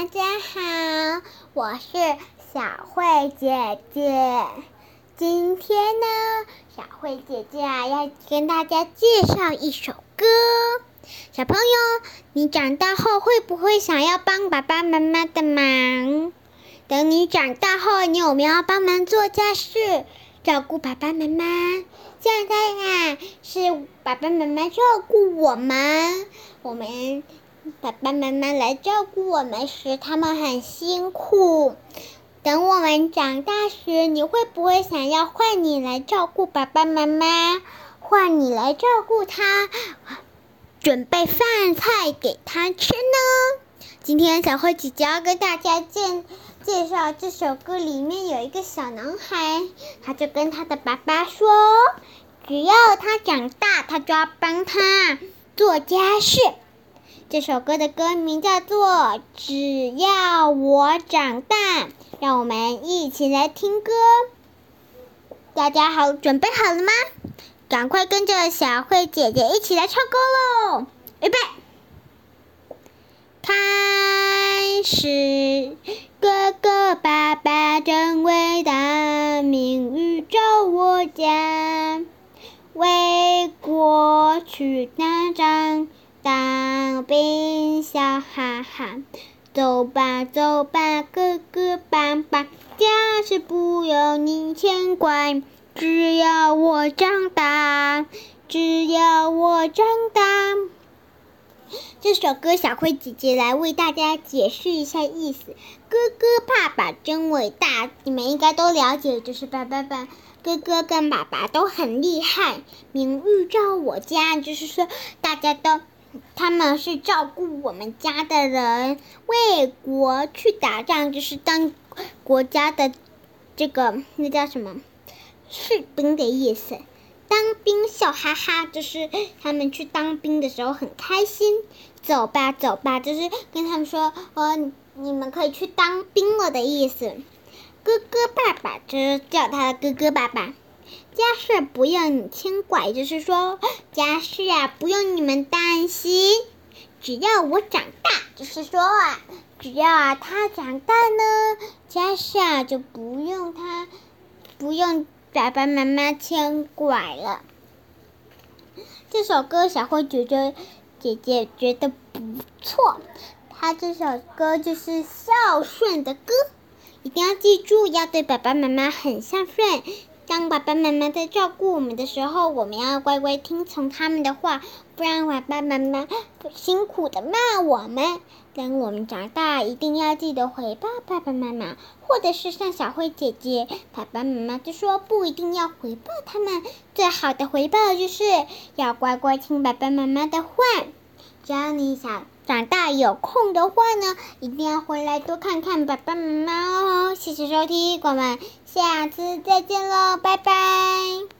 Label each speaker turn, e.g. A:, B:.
A: 大家好，我是小慧姐姐。今天呢，小慧姐姐啊要跟大家介绍一首歌。小朋友，你长大后会不会想要帮爸爸妈妈的忙？等你长大后，你有没有帮忙做家事、照顾爸爸妈妈？现在啊，是爸爸妈妈照顾我们，我们。爸爸妈妈来照顾我们时，他们很辛苦。等我们长大时，你会不会想要换你来照顾爸爸妈妈，换你来照顾他，准备饭菜给他吃呢？今天小慧姐姐要跟大家介介绍这首歌，里面有一个小男孩，他就跟他的爸爸说：“只要他长大，他就要帮他做家事。”这首歌的歌名叫做《只要我长大》，让我们一起来听歌。大家好，准备好了吗？赶快跟着小慧姐姐一起来唱歌喽！预备，开始。哥哥爸爸真伟大，命运照我家，为国去打仗。当兵笑哈哈，走吧走吧，哥哥爸爸，家事不用你牵挂，只要我长大，只要我长大。这首歌，小慧姐姐来为大家解释一下意思。哥哥爸爸真伟大，你们应该都了解，就是爸爸爸。哥哥跟爸爸都很厉害，名誉照我家，就是说大家都。他们是照顾我们家的人，为国去打仗，就是当国家的这个那叫什么士兵的意思。当兵笑哈哈，就是他们去当兵的时候很开心。走吧，走吧，就是跟他们说，呃，你们可以去当兵了的意思。哥哥爸爸就是叫他的哥哥爸爸。家事不用你牵挂，就是说家事啊不用你们担心，只要我长大，就是说啊，只要啊他长大呢，家事啊就不用他，不用爸爸妈妈牵挂了。这首歌小慧姐姐姐姐觉得不错，她这首歌就是孝顺的歌，一定要记住要对爸爸妈妈很孝顺。当爸爸妈妈在照顾我们的时候，我们要乖乖听从他们的话，不然爸爸妈妈辛苦的骂我们。等我们长大，一定要记得回报爸爸妈妈，或者是像小慧姐姐，爸爸妈妈就说不一定要回报他们，最好的回报就是要乖乖听爸爸妈妈的话。只要你想长大有空的话呢，一定要回来多看看爸爸妈妈哦。谢谢收听，我们下次再见喽，拜拜。